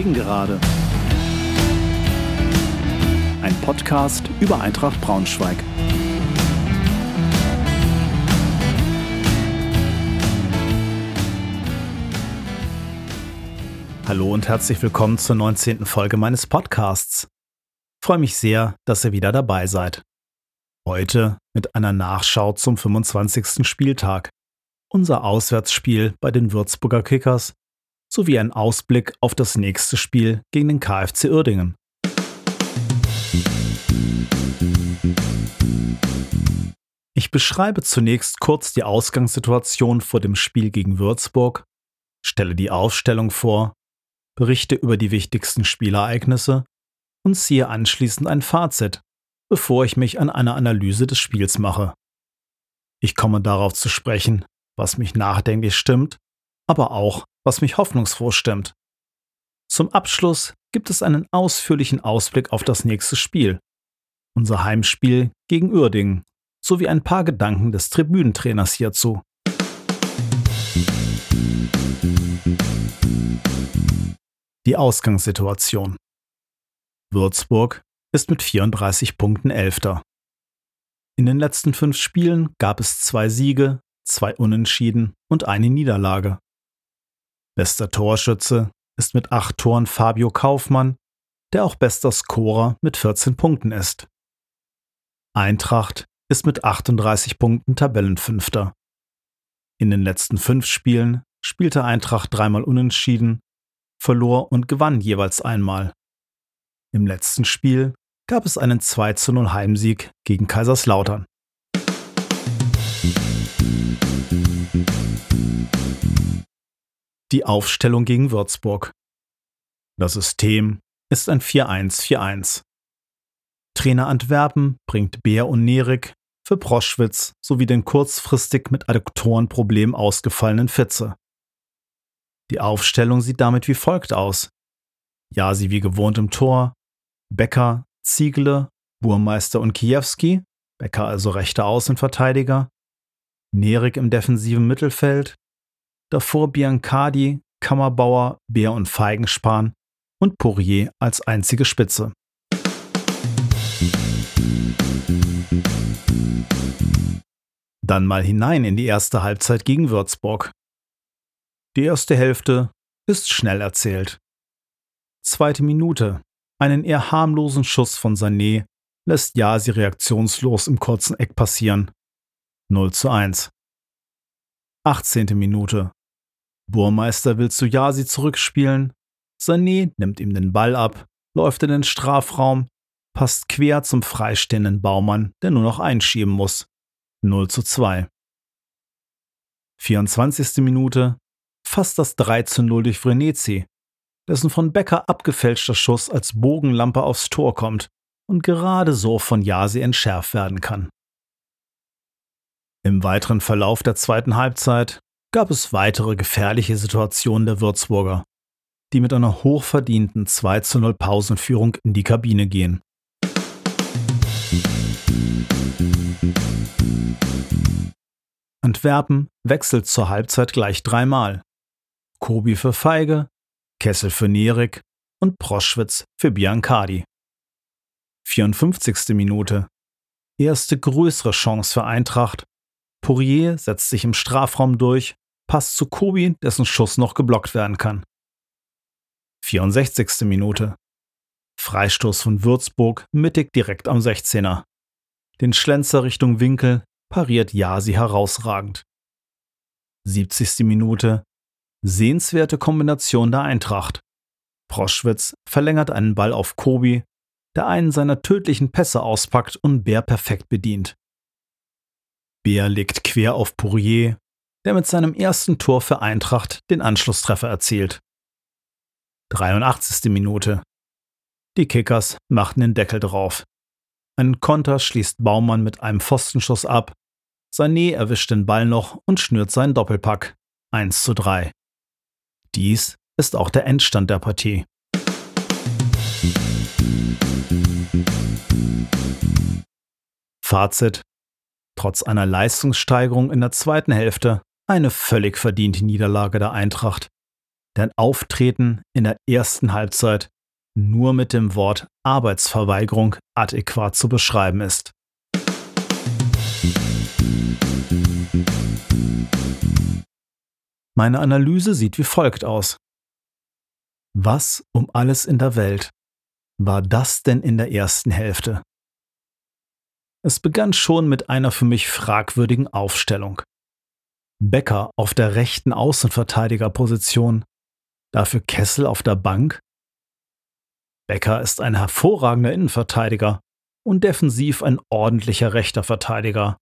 Gegengerade. Ein Podcast über Eintracht Braunschweig. Hallo und herzlich willkommen zur 19. Folge meines Podcasts. Ich freue mich sehr, dass ihr wieder dabei seid. Heute mit einer Nachschau zum 25. Spieltag. Unser Auswärtsspiel bei den Würzburger Kickers sowie ein Ausblick auf das nächste Spiel gegen den KfC Uerdingen. Ich beschreibe zunächst kurz die Ausgangssituation vor dem Spiel gegen Würzburg, stelle die Aufstellung vor, berichte über die wichtigsten Spielereignisse und ziehe anschließend ein Fazit, bevor ich mich an einer Analyse des Spiels mache. Ich komme darauf zu sprechen, was mich nachdenklich stimmt, aber auch, was mich hoffnungsfroh stimmt. Zum Abschluss gibt es einen ausführlichen Ausblick auf das nächste Spiel, unser Heimspiel gegen Uerdingen, sowie ein paar Gedanken des Tribünentrainers hierzu. Die Ausgangssituation. Würzburg ist mit 34 Punkten Elfter. In den letzten fünf Spielen gab es zwei Siege, zwei Unentschieden und eine Niederlage. Bester Torschütze ist mit acht Toren Fabio Kaufmann, der auch bester Scorer mit 14 Punkten ist. Eintracht ist mit 38 Punkten Tabellenfünfter. In den letzten fünf Spielen spielte Eintracht dreimal unentschieden, verlor und gewann jeweils einmal. Im letzten Spiel gab es einen 2 zu 0 Heimsieg gegen Kaiserslautern. Die Aufstellung gegen Würzburg. Das System ist ein 4-1-4-1. Trainer Antwerpen bringt Bär und Nerik für Proschwitz sowie den kurzfristig mit Adduktorenproblemen ausgefallenen Fitze. Die Aufstellung sieht damit wie folgt aus. Jasi wie gewohnt im Tor, Becker, Ziegle, Burmeister und Kiewski, Becker also rechter Außenverteidiger, Nerik im defensiven Mittelfeld, davor Biancardi, Kammerbauer, Bär und Feigenspan und Poirier als einzige Spitze. Dann mal hinein in die erste Halbzeit gegen Würzburg. Die erste Hälfte ist schnell erzählt. Zweite Minute. Einen eher harmlosen Schuss von Sané lässt Yasi reaktionslos im kurzen Eck passieren. 0 zu 1. 18. Minute. Burmeister will zu Yasi zurückspielen. Sané nimmt ihm den Ball ab, läuft in den Strafraum, passt quer zum freistehenden Baumann, der nur noch einschieben muss. 0 zu 2. 24. Minute. Fast das 3 zu 0 durch Vrenetzi, dessen von Becker abgefälschter Schuss als Bogenlampe aufs Tor kommt und gerade so von Yasi entschärft werden kann. Im weiteren Verlauf der zweiten Halbzeit gab es weitere gefährliche Situationen der Würzburger, die mit einer hochverdienten 2 zu 0 Pausenführung in die Kabine gehen. Antwerpen wechselt zur Halbzeit gleich dreimal. Kobi für Feige, Kessel für Nerik und Proschwitz für Biancardi. 54. Minute. Erste größere Chance für Eintracht. Poirier setzt sich im Strafraum durch passt zu Kobi, dessen Schuss noch geblockt werden kann. 64. Minute. Freistoß von Würzburg mittig direkt am 16er. Den Schlenzer Richtung Winkel pariert Jasi herausragend. 70. Minute. Sehenswerte Kombination der Eintracht. Proschwitz verlängert einen Ball auf Kobi, der einen seiner tödlichen Pässe auspackt und Bär perfekt bedient. Bär legt quer auf Pourier, der mit seinem ersten Tor für Eintracht den Anschlusstreffer erzielt. 83. Minute. Die Kickers machten den Deckel drauf. Ein Konter schließt Baumann mit einem Pfostenschuss ab. Sané erwischt den Ball noch und schnürt seinen Doppelpack. 1 zu 3. Dies ist auch der Endstand der Partie. Fazit. Trotz einer Leistungssteigerung in der zweiten Hälfte eine völlig verdiente Niederlage der Eintracht. deren Auftreten in der ersten Halbzeit nur mit dem Wort Arbeitsverweigerung adäquat zu beschreiben ist. Meine Analyse sieht wie folgt aus. Was um alles in der Welt war das denn in der ersten Hälfte? Es begann schon mit einer für mich fragwürdigen Aufstellung. Becker auf der rechten Außenverteidigerposition, dafür Kessel auf der Bank. Becker ist ein hervorragender Innenverteidiger und defensiv ein ordentlicher rechter Verteidiger.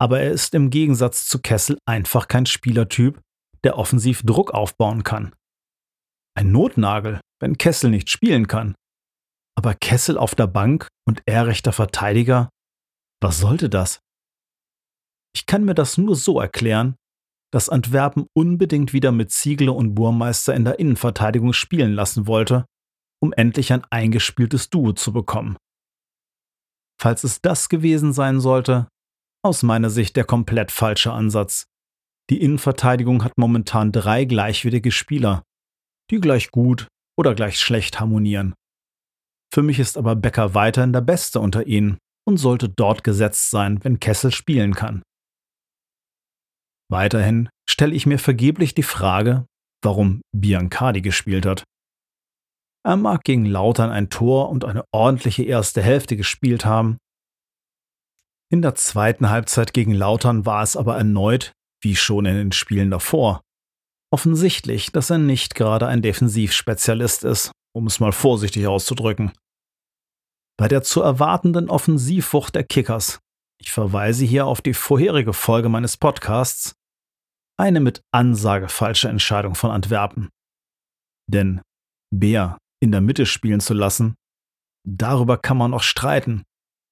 Aber er ist im Gegensatz zu Kessel einfach kein Spielertyp, der offensiv Druck aufbauen kann. Ein Notnagel, wenn Kessel nicht spielen kann. Aber Kessel auf der Bank und er rechter Verteidiger? Was sollte das? Ich kann mir das nur so erklären, dass Antwerpen unbedingt wieder mit Ziegler und Burmeister in der Innenverteidigung spielen lassen wollte, um endlich ein eingespieltes Duo zu bekommen. Falls es das gewesen sein sollte, aus meiner Sicht der komplett falsche Ansatz. Die Innenverteidigung hat momentan drei gleichwertige Spieler, die gleich gut oder gleich schlecht harmonieren. Für mich ist aber Becker weiterhin der Beste unter ihnen und sollte dort gesetzt sein, wenn Kessel spielen kann. Weiterhin stelle ich mir vergeblich die Frage, warum Biancardi gespielt hat. Er mag gegen Lautern ein Tor und eine ordentliche erste Hälfte gespielt haben. In der zweiten Halbzeit gegen Lautern war es aber erneut, wie schon in den Spielen davor, offensichtlich, dass er nicht gerade ein Defensivspezialist ist, um es mal vorsichtig auszudrücken. Bei der zu erwartenden Offensivwucht der Kickers, ich verweise hier auf die vorherige Folge meines Podcasts, eine mit Ansage falsche Entscheidung von Antwerpen. Denn Bär in der Mitte spielen zu lassen, darüber kann man noch streiten,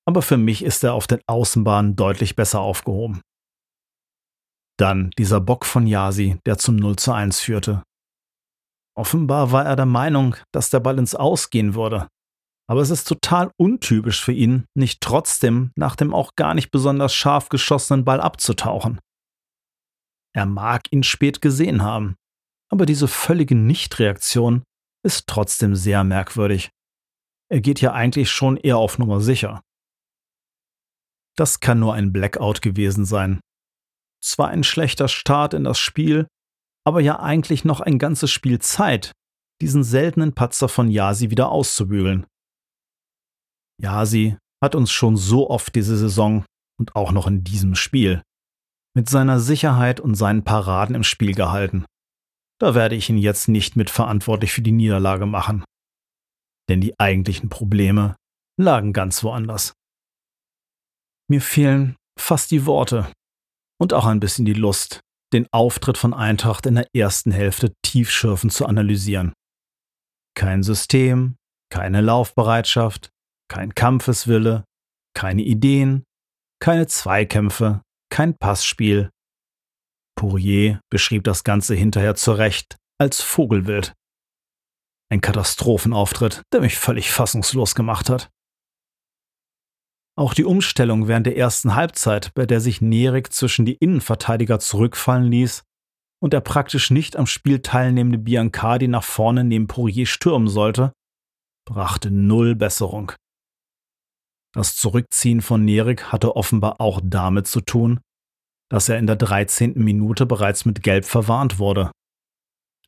aber für mich ist er auf den Außenbahnen deutlich besser aufgehoben. Dann dieser Bock von Yasi, der zum 0 zu 1 führte. Offenbar war er der Meinung, dass der Ball ins Ausgehen würde. Aber es ist total untypisch für ihn, nicht trotzdem nach dem auch gar nicht besonders scharf geschossenen Ball abzutauchen. Er mag ihn spät gesehen haben, aber diese völlige Nichtreaktion ist trotzdem sehr merkwürdig. Er geht ja eigentlich schon eher auf Nummer sicher. Das kann nur ein Blackout gewesen sein, zwar ein schlechter Start in das Spiel, aber ja eigentlich noch ein ganzes Spiel Zeit, diesen seltenen Patzer von Yasi wieder auszubügeln. Yasi hat uns schon so oft diese Saison und auch noch in diesem Spiel mit seiner Sicherheit und seinen Paraden im Spiel gehalten. Da werde ich ihn jetzt nicht mit verantwortlich für die Niederlage machen. Denn die eigentlichen Probleme lagen ganz woanders. Mir fehlen fast die Worte, und auch ein bisschen die Lust, den Auftritt von Eintracht in der ersten Hälfte tiefschürfend zu analysieren. Kein System, keine Laufbereitschaft, kein Kampfeswille, keine Ideen, keine Zweikämpfe, kein Passspiel. Pourier beschrieb das Ganze hinterher zu Recht als Vogelwild. Ein Katastrophenauftritt, der mich völlig fassungslos gemacht hat. Auch die Umstellung während der ersten Halbzeit, bei der sich Nerik zwischen die Innenverteidiger zurückfallen ließ und der praktisch nicht am Spiel teilnehmende Biancardi nach vorne neben Poirier stürmen sollte, brachte null Besserung. Das Zurückziehen von Nerik hatte offenbar auch damit zu tun, dass er in der 13. Minute bereits mit Gelb verwarnt wurde.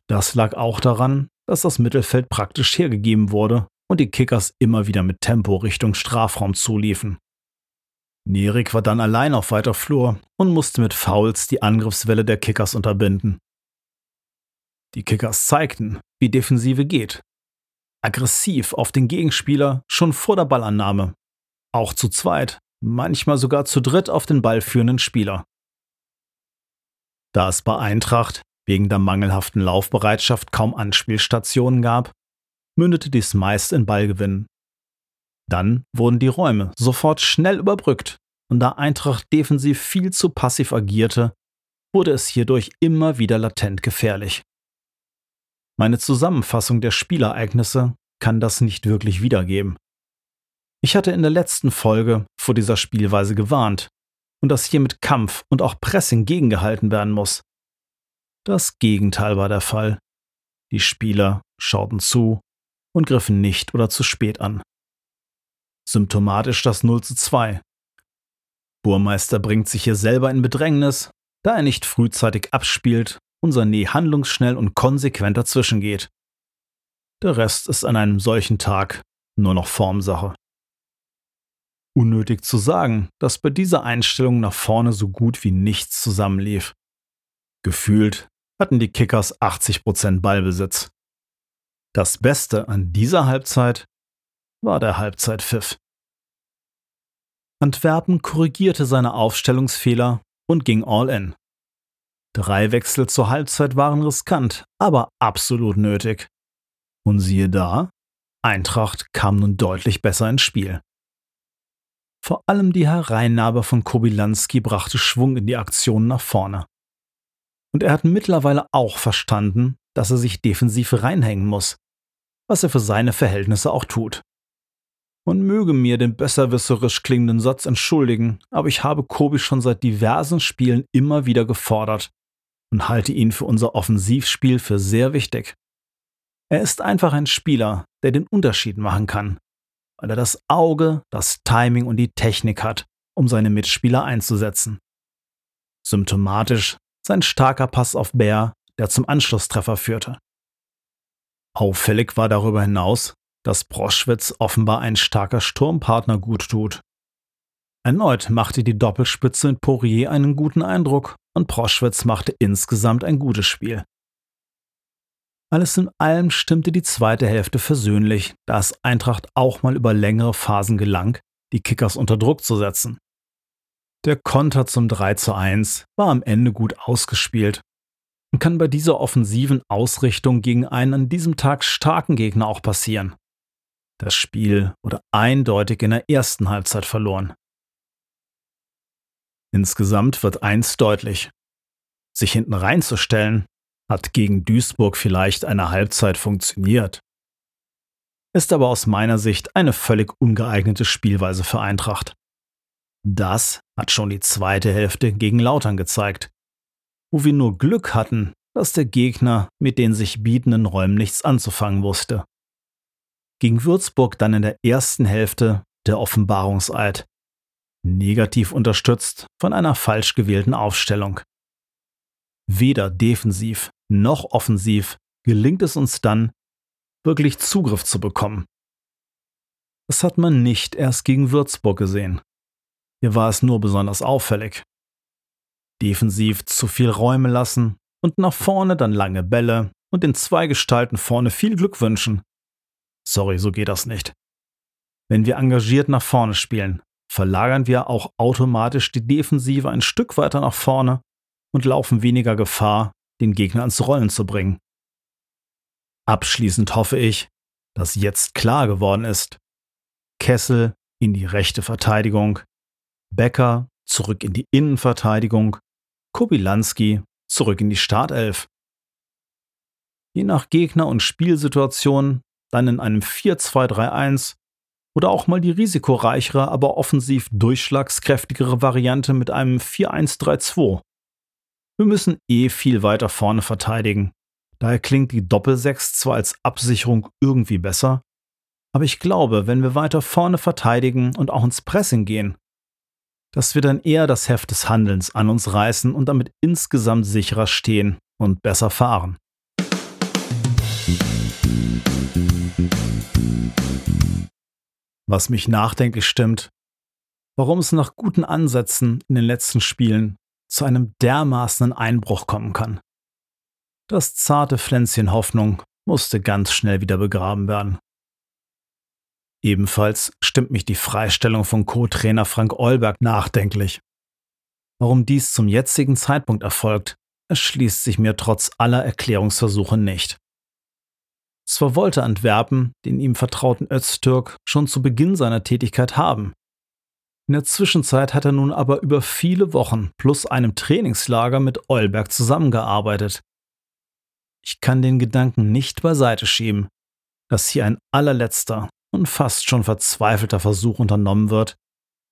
Das lag auch daran, dass das Mittelfeld praktisch hergegeben wurde und die Kickers immer wieder mit Tempo Richtung Strafraum zuliefen. Nerik war dann allein auf weiter Flur und musste mit Fouls die Angriffswelle der Kickers unterbinden. Die Kickers zeigten, wie Defensive geht. Aggressiv auf den Gegenspieler schon vor der Ballannahme. Auch zu zweit, manchmal sogar zu dritt auf den ballführenden Spieler. Da es bei Eintracht wegen der mangelhaften Laufbereitschaft kaum Anspielstationen gab, mündete dies meist in Ballgewinnen. Dann wurden die Räume sofort schnell überbrückt und da Eintracht defensiv viel zu passiv agierte, wurde es hierdurch immer wieder latent gefährlich. Meine Zusammenfassung der Spielereignisse kann das nicht wirklich wiedergeben. Ich hatte in der letzten Folge vor dieser Spielweise gewarnt und dass hier mit Kampf und auch Pressing gegengehalten werden muss. Das Gegenteil war der Fall. die Spieler schauten zu und griffen nicht oder zu spät an. Symptomatisch das 0 zu 2. Burmeister bringt sich hier selber in Bedrängnis, da er nicht frühzeitig abspielt und Sané handlungsschnell und konsequent dazwischen geht. Der Rest ist an einem solchen Tag nur noch Formsache. Unnötig zu sagen, dass bei dieser Einstellung nach vorne so gut wie nichts zusammenlief. Gefühlt hatten die Kickers 80% Ballbesitz. Das Beste an dieser Halbzeit war der Halbzeitpfiff. Antwerpen korrigierte seine Aufstellungsfehler und ging all in. Drei Wechsel zur Halbzeit waren riskant, aber absolut nötig. Und siehe da, Eintracht kam nun deutlich besser ins Spiel. Vor allem die Hereinnahme von Kobilanski brachte Schwung in die Aktion nach vorne. Und er hat mittlerweile auch verstanden, dass er sich defensiv reinhängen muss, was er für seine Verhältnisse auch tut. Man möge mir den besserwisserisch klingenden Satz entschuldigen, aber ich habe Kobi schon seit diversen Spielen immer wieder gefordert und halte ihn für unser Offensivspiel für sehr wichtig. Er ist einfach ein Spieler, der den Unterschied machen kann, weil er das Auge, das Timing und die Technik hat, um seine Mitspieler einzusetzen. Symptomatisch sein starker Pass auf Bär, der zum Anschlusstreffer führte. Auffällig war darüber hinaus, dass Broschwitz offenbar ein starker Sturmpartner gut tut. Erneut machte die Doppelspitze mit Poirier einen guten Eindruck und Proschwitz machte insgesamt ein gutes Spiel. Alles in allem stimmte die zweite Hälfte versöhnlich, da es Eintracht auch mal über längere Phasen gelang, die Kickers unter Druck zu setzen. Der Konter zum 3 zu 1 war am Ende gut ausgespielt und kann bei dieser offensiven Ausrichtung gegen einen an diesem Tag starken Gegner auch passieren. Das Spiel wurde eindeutig in der ersten Halbzeit verloren. Insgesamt wird eins deutlich. Sich hinten reinzustellen hat gegen Duisburg vielleicht eine Halbzeit funktioniert. Ist aber aus meiner Sicht eine völlig ungeeignete Spielweise für Eintracht. Das hat schon die zweite Hälfte gegen Lautern gezeigt, wo wir nur Glück hatten, dass der Gegner mit den sich bietenden Räumen nichts anzufangen wusste. Gegen Würzburg dann in der ersten Hälfte der Offenbarungseid, negativ unterstützt von einer falsch gewählten Aufstellung. Weder defensiv noch offensiv gelingt es uns dann, wirklich Zugriff zu bekommen. Das hat man nicht erst gegen Würzburg gesehen. Hier war es nur besonders auffällig. Defensiv zu viel Räume lassen und nach vorne dann lange Bälle und den zwei Gestalten vorne viel Glück wünschen. Sorry, so geht das nicht. Wenn wir engagiert nach vorne spielen, verlagern wir auch automatisch die Defensive ein Stück weiter nach vorne und laufen weniger Gefahr, den Gegner ans Rollen zu bringen. Abschließend hoffe ich, dass jetzt klar geworden ist, Kessel in die rechte Verteidigung, Becker zurück in die Innenverteidigung, Kobilanski zurück in die Startelf. Je nach Gegner und Spielsituation dann in einem 4-2-3-1 oder auch mal die risikoreichere, aber offensiv durchschlagskräftigere Variante mit einem 4-1-3-2. Wir müssen eh viel weiter vorne verteidigen. Daher klingt die Doppelsechs zwar als Absicherung irgendwie besser, aber ich glaube, wenn wir weiter vorne verteidigen und auch ins Pressing gehen, dass wir dann eher das Heft des Handelns an uns reißen und damit insgesamt sicherer stehen und besser fahren. Was mich nachdenklich stimmt, warum es nach guten Ansätzen in den letzten Spielen zu einem dermaßenen Einbruch kommen kann. Das zarte Pflänzchen Hoffnung musste ganz schnell wieder begraben werden. Ebenfalls stimmt mich die Freistellung von Co-Trainer Frank Eulberg nachdenklich. Warum dies zum jetzigen Zeitpunkt erfolgt, erschließt sich mir trotz aller Erklärungsversuche nicht. Zwar wollte Antwerpen den ihm vertrauten Öztürk schon zu Beginn seiner Tätigkeit haben, in der Zwischenzeit hat er nun aber über viele Wochen plus einem Trainingslager mit Eulberg zusammengearbeitet. Ich kann den Gedanken nicht beiseite schieben, dass hier ein allerletzter und fast schon verzweifelter Versuch unternommen wird,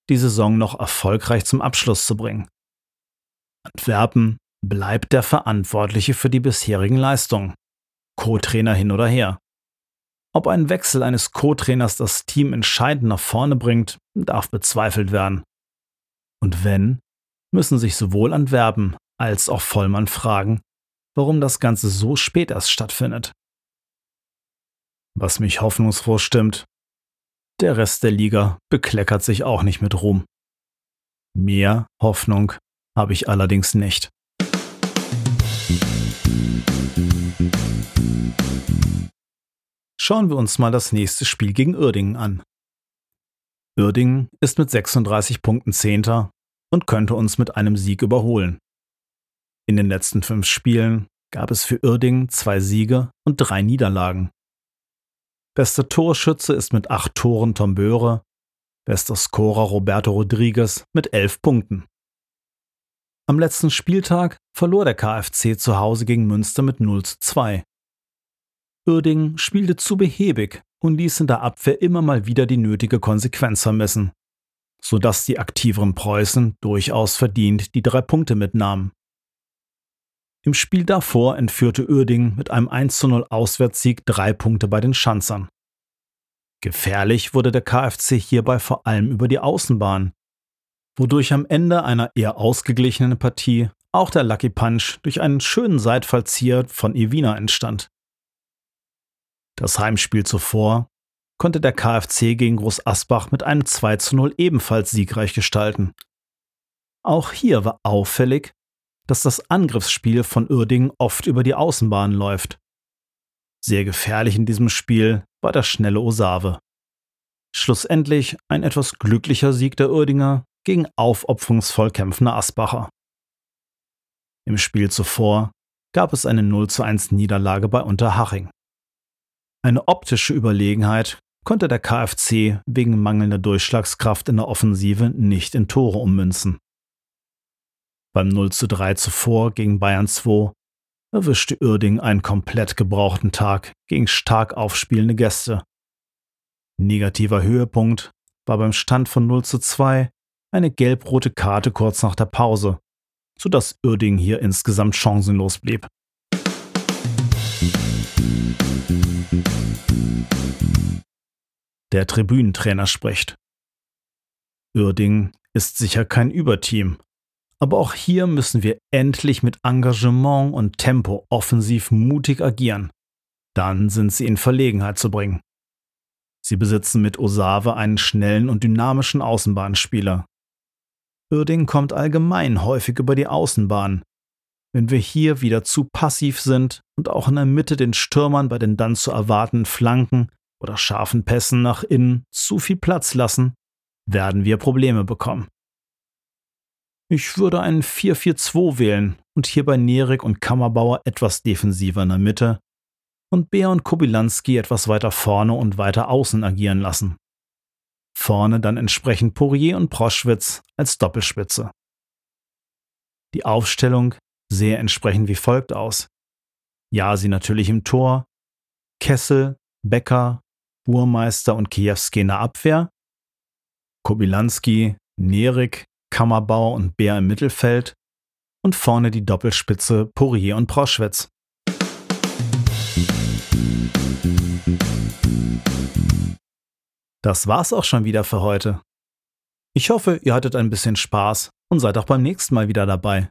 die Saison noch erfolgreich zum Abschluss zu bringen. Antwerpen bleibt der Verantwortliche für die bisherigen Leistungen. Co-Trainer hin oder her. Ob ein Wechsel eines Co-Trainers das Team entscheidend nach vorne bringt, darf bezweifelt werden. Und wenn, müssen sich sowohl Antwerpen als auch Vollmann fragen, warum das Ganze so spät erst stattfindet. Was mich hoffnungsfroh stimmt, der Rest der Liga bekleckert sich auch nicht mit Ruhm. Mehr Hoffnung habe ich allerdings nicht. Schauen wir uns mal das nächste Spiel gegen Uerdingen an. Uerdingen ist mit 36 Punkten Zehnter und könnte uns mit einem Sieg überholen. In den letzten fünf Spielen gab es für Uerdingen zwei Siege und drei Niederlagen. Bester Torschütze ist mit acht Toren Tom Böhre, bester Scorer Roberto Rodriguez mit elf Punkten. Am letzten Spieltag verlor der KfC zu Hause gegen Münster mit 0 zu 2. Uerdingen spielte zu behäbig und ließ in der Abwehr immer mal wieder die nötige Konsequenz vermessen, sodass die aktiveren Preußen durchaus verdient die drei Punkte mitnahmen. Im Spiel davor entführte Uerdingen mit einem 1 zu 0 Auswärtssieg drei Punkte bei den Schanzern. Gefährlich wurde der KfC hierbei vor allem über die Außenbahn, wodurch am Ende einer eher ausgeglichenen Partie auch der Lucky Punch durch einen schönen Seitfallzieher von Evina entstand. Das Heimspiel zuvor konnte der KfC gegen Groß Asbach mit einem 2 zu 0 ebenfalls siegreich gestalten. Auch hier war auffällig, dass das Angriffsspiel von Uerdingen oft über die Außenbahn läuft. Sehr gefährlich in diesem Spiel war der schnelle Osave. Schlussendlich ein etwas glücklicher Sieg der Uerdinger gegen aufopferungsvoll kämpfende Asbacher. Im Spiel zuvor gab es eine 0 zu 1 Niederlage bei Unterhaching. Eine optische Überlegenheit konnte der KfC wegen mangelnder Durchschlagskraft in der Offensive nicht in Tore ummünzen. Beim 0 zu 3 zuvor gegen Bayern 2 erwischte Uerding einen komplett gebrauchten Tag gegen stark aufspielende Gäste. Negativer Höhepunkt war beim Stand von 0 zu 2 eine gelb-rote Karte kurz nach der Pause, sodass Uerding hier insgesamt chancenlos blieb. Der Tribünentrainer spricht. Uerding ist sicher kein Überteam, aber auch hier müssen wir endlich mit Engagement und Tempo offensiv mutig agieren. Dann sind sie in Verlegenheit zu bringen. Sie besitzen mit Osave einen schnellen und dynamischen Außenbahnspieler. Uerding kommt allgemein häufig über die Außenbahn, wenn wir hier wieder zu passiv sind und auch in der Mitte den Stürmern bei den dann zu erwartenden Flanken oder scharfen Pässen nach innen zu viel Platz lassen, werden wir Probleme bekommen. Ich würde einen 4-4-2 wählen und hierbei Nerik und Kammerbauer etwas defensiver in der Mitte und Bär und Kobilanski etwas weiter vorne und weiter außen agieren lassen. Vorne dann entsprechend Poirier und Proschwitz als Doppelspitze. Die Aufstellung sehe entsprechend wie folgt aus. Ja, sie natürlich im Tor, Kessel, Becker, Burmeister und Kiewski in der Abwehr, Kobilanski, Nerik, Kammerbauer und Bär im Mittelfeld und vorne die Doppelspitze Poirier und Proschwitz. Das war's auch schon wieder für heute. Ich hoffe, ihr hattet ein bisschen Spaß und seid auch beim nächsten Mal wieder dabei.